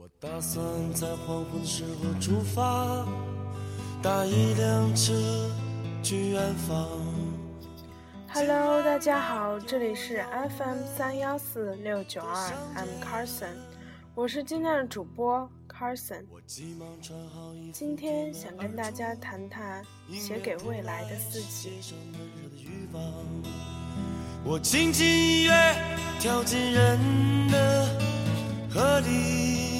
我打算在黄昏时候出发，搭一辆车去远方。Hello，大家好，这里是 FM 三幺四六九二，I'm Carson，我是今天的主播 Carson。今天想跟大家谈谈写给未来的自己。我轻轻一跃，跳进人的河里。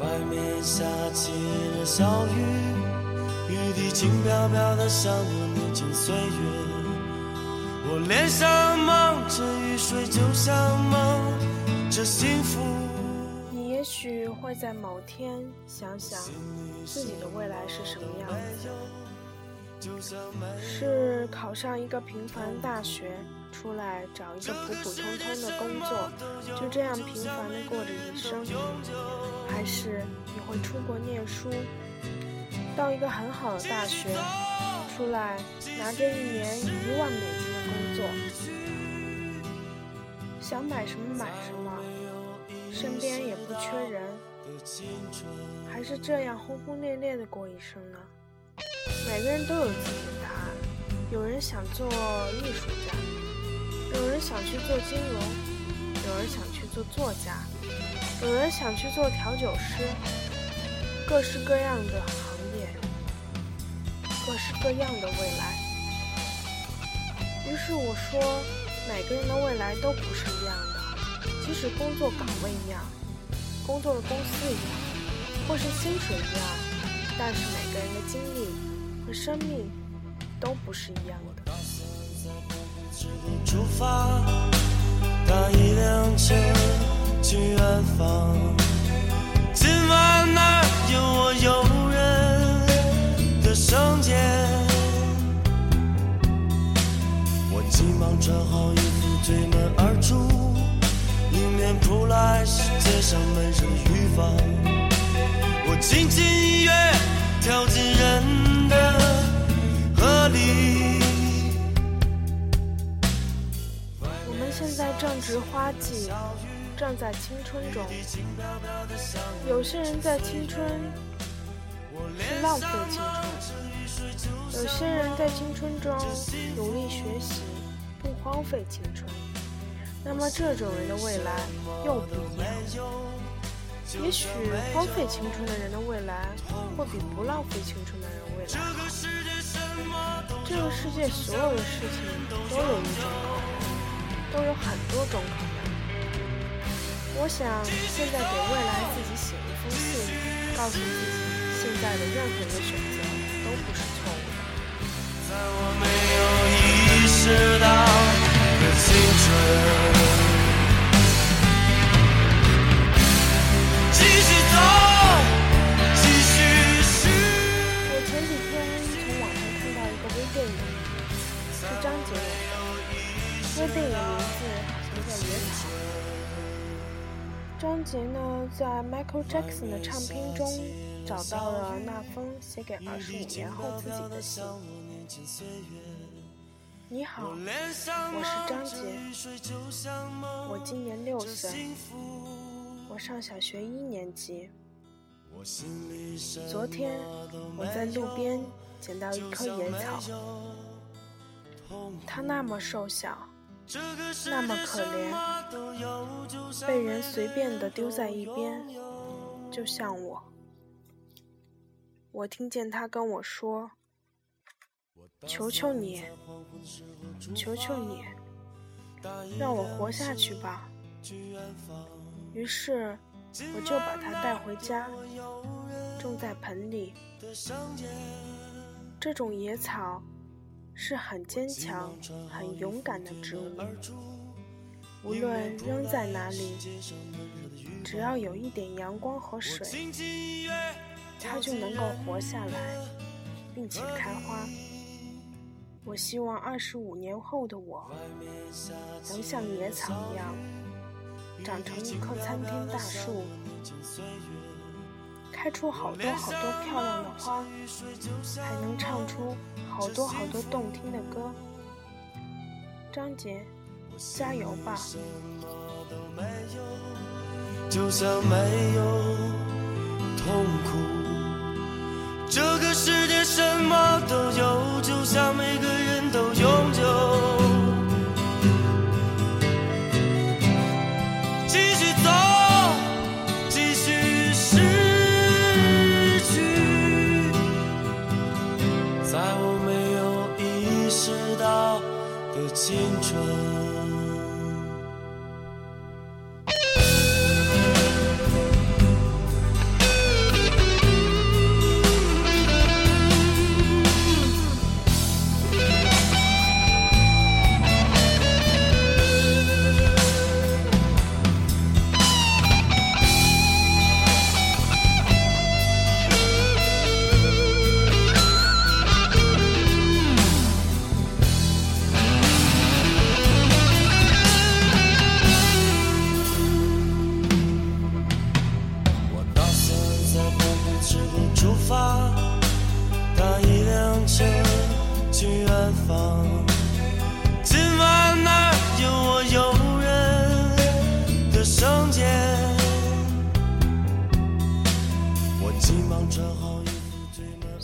外面下起了小雨，雨滴轻飘飘的，像我年轻岁月。我脸上蒙着雨水，就像蒙着幸福。你也许会在某天想想自己的未来是什么样子，是考上一个平凡大学。出来找一个普普通通的工作，就这样平凡的过着一生，还是你会出国念书，到一个很好的大学，出来拿着一年一万美金的工作，想买什么买什么，身边也不缺人，还是这样轰轰烈烈的过一生呢？每个人都有自己的答案，有人想做艺术家。有人想去做金融，有人想去做作家，有人想去做调酒师，各式各样的行业，各式各样的未来。于是我说，每个人的未来都不是一样的，即使工作岗位一样，工作的公司一样，或是薪水一样，但是每个人的经历和生命都不是一样的。出发，搭一辆车去远方。今晚那儿有我诱人的圣洁。我急忙穿好衣服，推门而出，迎面扑来是街上闷热的雨芳。正值花季，正在青春中。有些人在青春是浪费青春，有些人在青春中努力学习，不荒废青春。那么这种人的未来又不一样。也许荒废青春的人的未来会比不浪费青春的人未来好。这个世界所有的事情都有一种可能。都有很多种可能。我想现在给未来自己写一封信，告诉自己，现在的任何一个选择都不是错误的。在我没有意识到的青春，继续走，继续是。我前几天从网上看到一个微电影，是张杰的演的，微电影。张杰呢，在 Michael Jackson 的唱片中找到了那封写给二十五年后自己的信。你好，我是张杰，我今年六岁，我上小学一年级。昨天我在路边捡到一棵野草，它那么瘦小。那么可怜，被人随便的丢在一边，就像我。我听见他跟我说：“求求你，求求你，让我活下去吧。”于是我就把它带回家，种在盆里。这种野草。是很坚强、很勇敢的植物，无论扔在哪里，只要有一点阳光和水，它就能够活下来，并且开花。我希望二十五年后的我，能像野草一样，长成一棵参天大树。开出好多好多漂亮的花，还能唱出好多好多动听的歌。张杰，加油吧！就像没有痛苦。这个世界什么都有，就像每个人都拥有。继续走，继续失去，在我青春。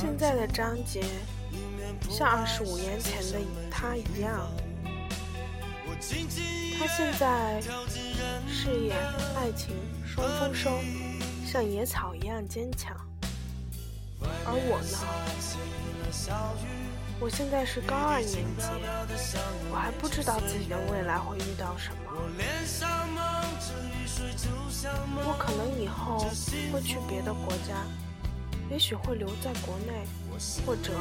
现在的张杰像二十五年前的他一样，他现在事业、爱情双丰收，像野草一样坚强。而我呢？我现在是高二年级，我还不知道自己的未来会遇到什么。我可能以后会去别的国家，也许会留在国内，或者，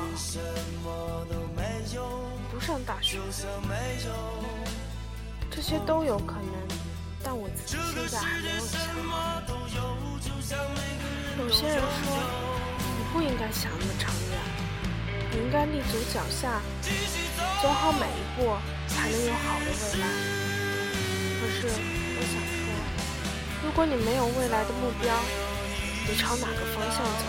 不上大学，这些都有可能。但我自己现在还没有想。有些人说，你不应该想那么长远，你应该立足脚下，走好每一步，才能有好的未来。可是我想说，如果你没有未来的目标，你朝哪个方向走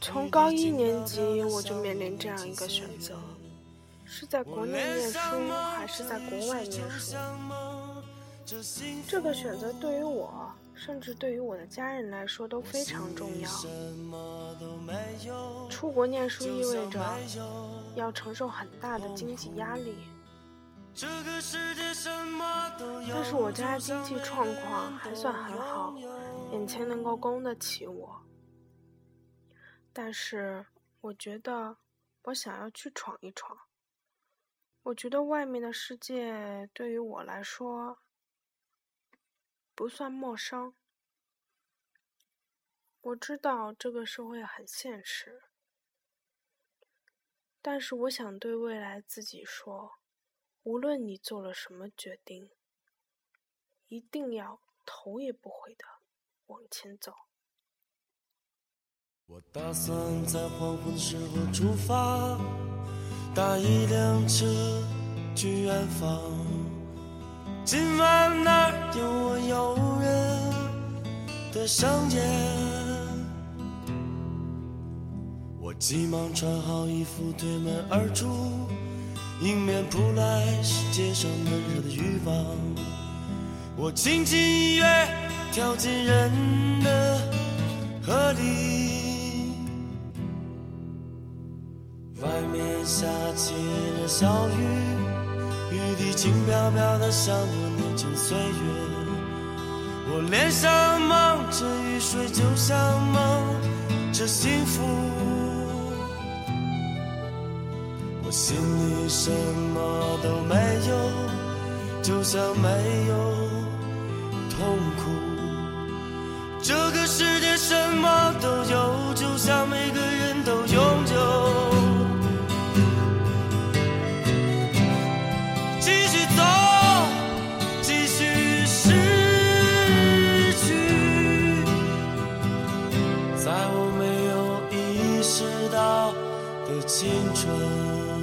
从高一年级我就面临这样一个选择：是在国内念书，还是在国外念书？这个选择对于我，甚至对于我的家人来说都非常重要。出国念书意味着要承受很大的经济压力，但是我家经济状况还算很好，眼前能够供得起我。但是我觉得我想要去闯一闯。我觉得外面的世界对于我来说不算陌生。我知道这个社会很现实，但是我想对未来自己说：无论你做了什么决定，一定要头也不回的往前走。我打算在黄昏时候出发，搭一辆车去远方。今晚那儿有我诱人的圣洁。我急忙穿好衣服，推门而出，迎面扑来是街上闷热的欲望。我轻轻一跃，跳进人的河里。外面下起了小雨，雨滴轻飘飘的，像我年轻岁月。我脸上蒙着雨水，就像蒙着幸福。我心里什么都没有，就像没有痛苦。这个世界什么都有，就像每个人都有。在我没有意识到的青春。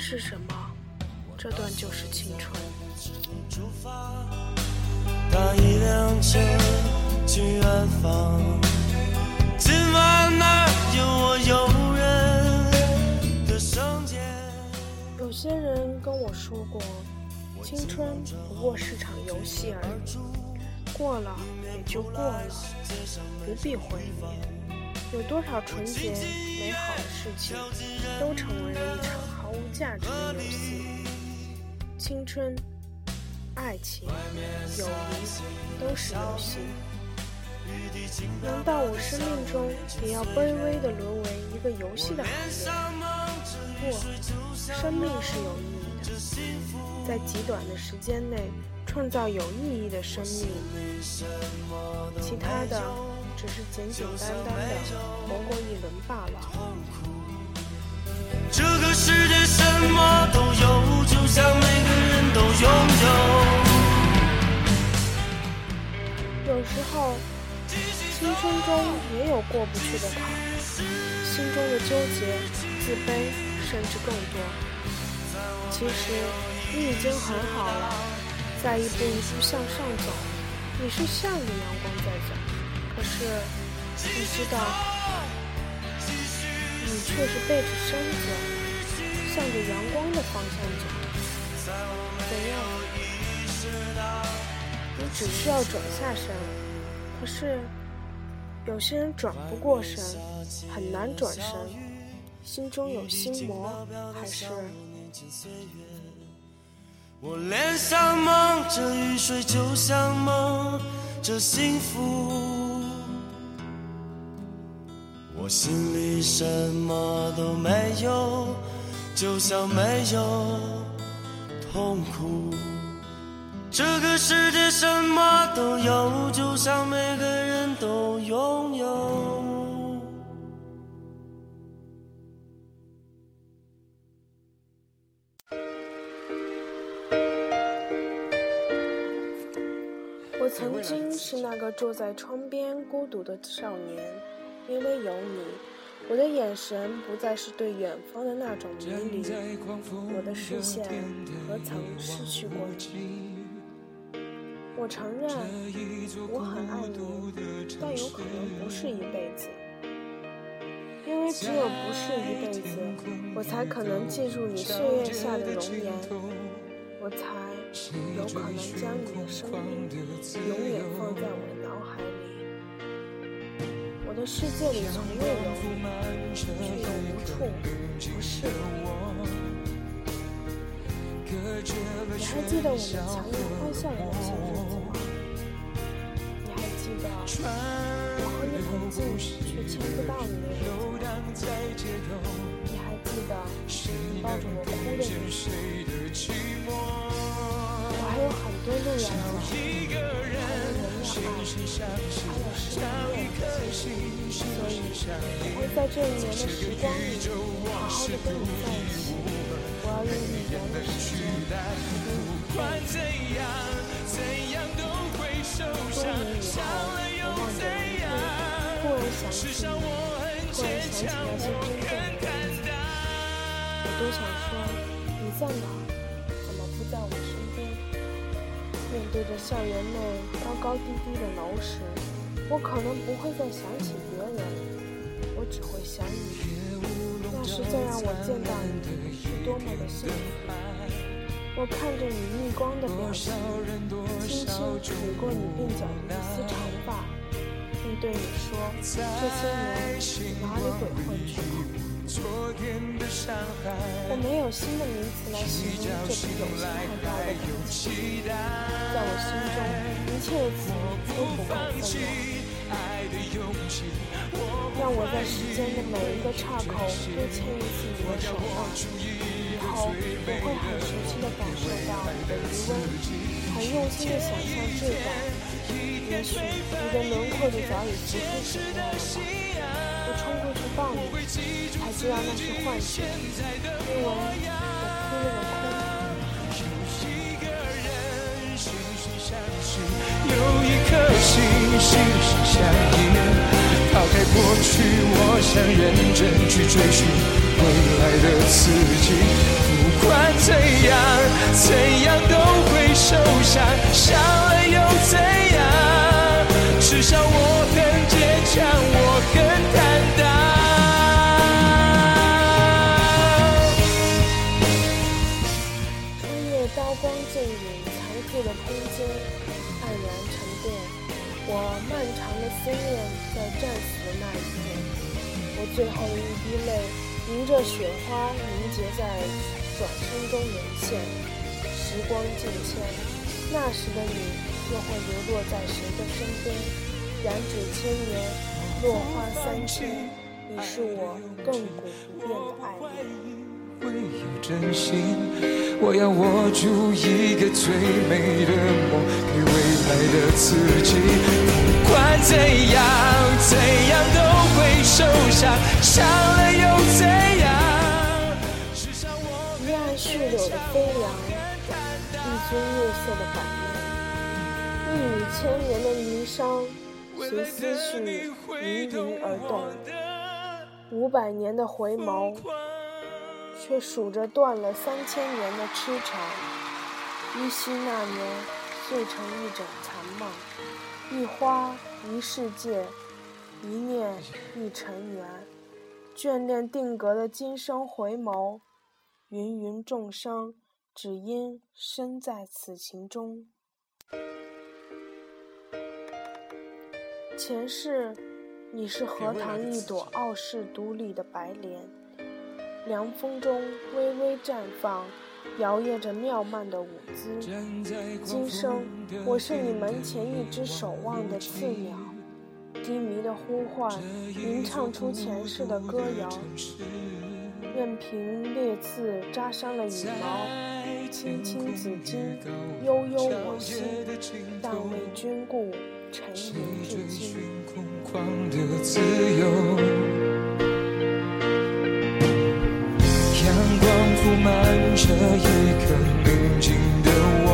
是什么？这段就是青春。搭一辆车去远方，今晚哪有我诱人的声线？有些人跟我说过。青春不过是场游戏而已，过了也就过了，不必回忆。有多少纯洁美好的事情，都成为了一场价值的游戏。青春、爱情、友谊都是游戏。难道我生命中也要卑微地沦为一个游戏的孩子？不，生命是有意义的。在极短的时间内创造有意义的生命，其他的只是简简单单的活过一轮罢了。这个世界什么都有，就像每个人都拥有。有时候，青春中也有过不去的坎，心中的纠结、自卑，甚至更多。其实你已经很好了，在一步一步向上走，你是向着阳光在走。可是你知道，你却是背着身子向着阳光的方向走。怎样？你只需要转下身。可是有些人转不过身，很难转身，心中有心魔，还是？我脸上蒙着雨水，就像蒙着幸福。心里什么都没有，就像没有痛苦。这个世界什么都有，就像每个人都拥有。我曾经是那个坐在窗边孤独的少年，因为有你，我的眼神不再是对远方的那种迷离，我的视线何曾失去过你？我承认我很爱你，但有可能不是一辈子，因为只有不是一辈子，我才可能记住你岁月下的容颜，我才。有可能将你的生命永远放在我的。世界里从未有，却又无处不是你还记得我们强颜欢笑的那些日子吗？你还记得我和你很近却牵不到你的日子？你还记得你抱着我哭的日子？还有很多路要走，还有人要爱，还有时间要所以我会在这一年的时光里，好好的跟你在一起。我要用一年的时间跟你在一起。多年以后，我望着你，突然想起你，突然想起那些真正的日子，我都想说，你在哪？怎么不在我身边？面对着校园内高高低低的楼时，我可能不会再想起别人，我只会想你。那时再让我见到你，是多么的幸福！我看着你逆光的表情，轻轻捋过你鬓角的一丝长发，并对你说：“这些年哪里鬼混去了？”我没有新的名词来形容这种友情太大的感情，在我心中，一切的词都不够分量。让我在时间的每一个岔口都牵一次你的手吧。以后我会很熟悉的感受到你的余温，很用心的想象质感。也许你的轮廓就早已浮出水面了吧。我冲过去抱你，才知道那是幻觉，因为我哭了哭。有一颗心，心心相印。开过去，我想认真去追寻未来的自己。不管怎样，怎样都会受伤，伤了又怎样？漫长的思念。在战死的那一天，我最后一滴泪，迎着雪花凝结在转身中沦陷。时光渐迁，那时的你又会流落在谁的身边？染指千年，落花三千，你是我亘古不变的爱恋。会有真心，我要握住一个最美的梦，给未的自己。不管怎样，怎样都会受伤，伤了又怎样？一岸絮柳的飞凉，一尊月色的版面，一缕千年的霓裳，随思绪云云而动。五百年的回眸。却数着断了三千年的痴缠，依稀那年碎成一枕残梦，一花一世界，一念一尘缘，眷恋定格的今生回眸，芸芸众生只因身在此情中。前世，你是荷塘一朵傲世独立的白莲。凉风中微微绽放，摇曳着妙曼的舞姿。今生，我是你门前一只守望的刺鸟，低迷的呼唤，吟唱出前世的歌谣。任凭烈刺扎伤了羽毛，青青子衿，悠悠我心，但为君故，沉吟至今。铺满着一刻宁静的我，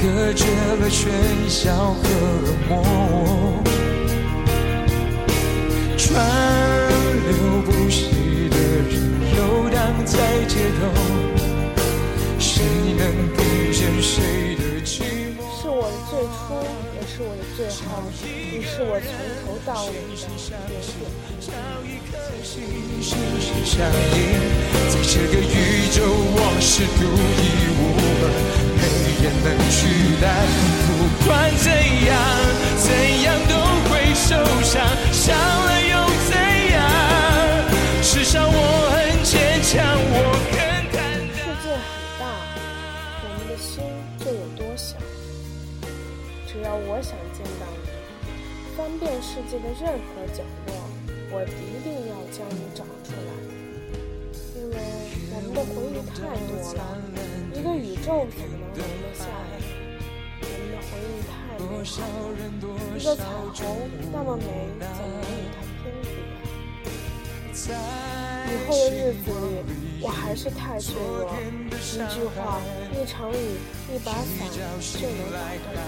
隔绝了喧嚣和默，川流不息的人游荡在街头，谁能听见谁的寂寞？是我最初，你是我的最后，你是我从头到尾的点点。我想见到你，翻遍世界的任何角落。我一定要将你找出来，因为我们的回忆太多了，一个宇宙怎么能容得下来？我们的回忆太美好，一个彩虹那么美，怎么能与它偏比？以后的日子里，我还是太脆弱，一句话，一场雨，一把伞就能打动我。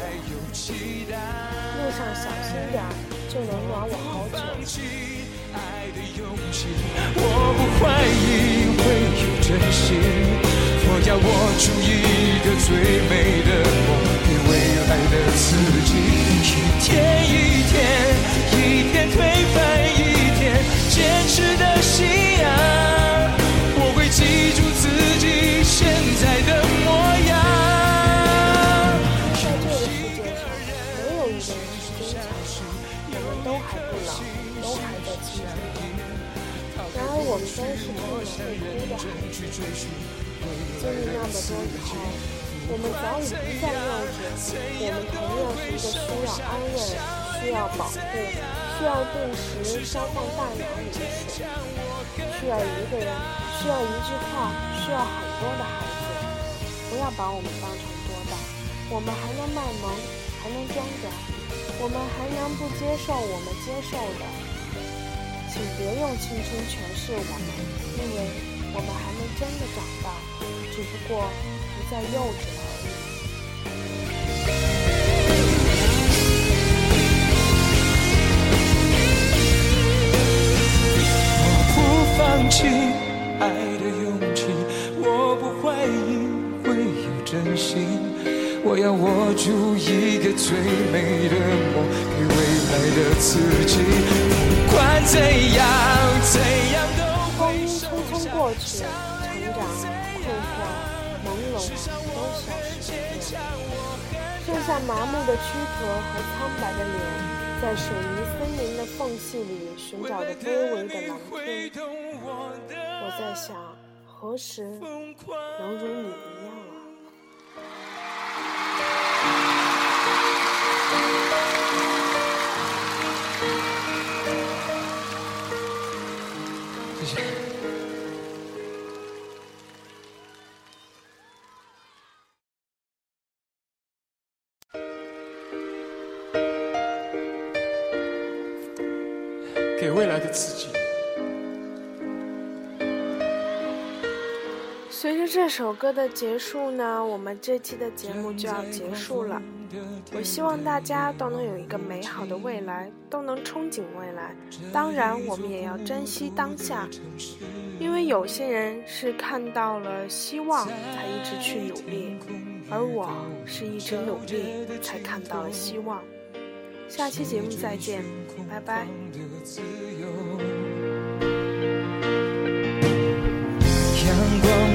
路上小心点，就能暖我好久。爱的勇气，我不怀疑会有真心。我要握住一个最美的梦，给未来的自己。一天一天，一天推都是不能会哭的孩子。经历那么多以后，我们早已不再幼稚，我们同样是一个需要安慰、需要保护、需要定时消放大脑里的水，需要一个人、需要一句话、需要很多的孩子。不要把我们当成多大，我们还能卖萌，还能装嗲，我们还能不接受我们接受的。请别用青春诠释我们，因为我们还没真的长大，只不过不再幼稚了。我不放弃爱的勇气，我不怀疑会有真心。我要握住一个最美的梦，给未来的自己。不管怎样，怎样都光阴匆匆过去，成长、困惑、朦胧都消失不见，剩下麻木的躯壳和苍白的脸。在水泥森林的缝隙里寻找着卑微的蓝天，我在想，何时能如你一样谢谢。给未来的自己。随着这首歌的结束呢，我们这期的节目就要结束了。我希望大家都能有一个美好的未来，都能憧憬未来。当然，我们也要珍惜当下，因为有些人是看到了希望才一直去努力，而我是一直努力才看到了希望。下期节目再见，拜拜。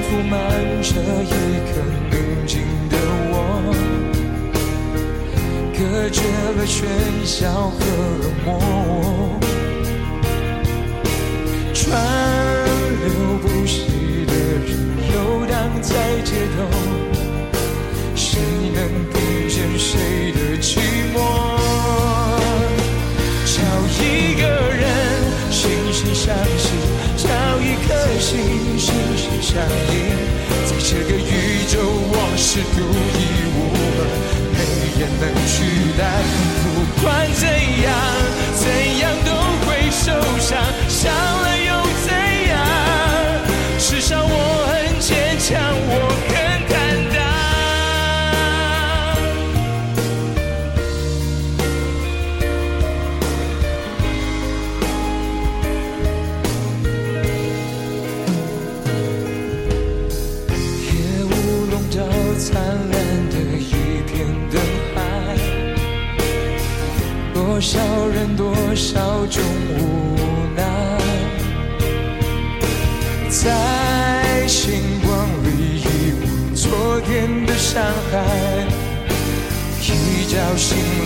铺满着一刻宁静的我，隔绝了喧嚣和冷漠，川流不息的人游荡在街头，谁能听见谁的寂寞？找一个人心心相惜，找一颗心心心相印，是独一无二，没人能取代。不管怎样，怎样都会受伤，伤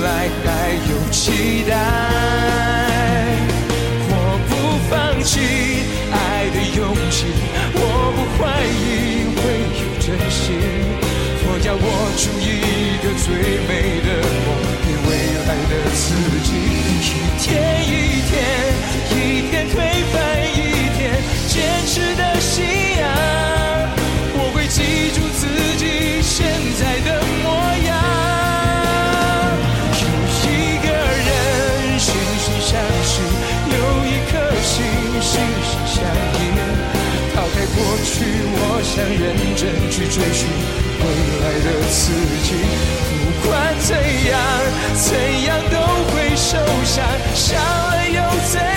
来还有期待。我不放弃爱的勇气，我不怀疑会有真心。我要握住一个最想认真去追寻未来的自己不管怎样怎样都会受伤伤了又怎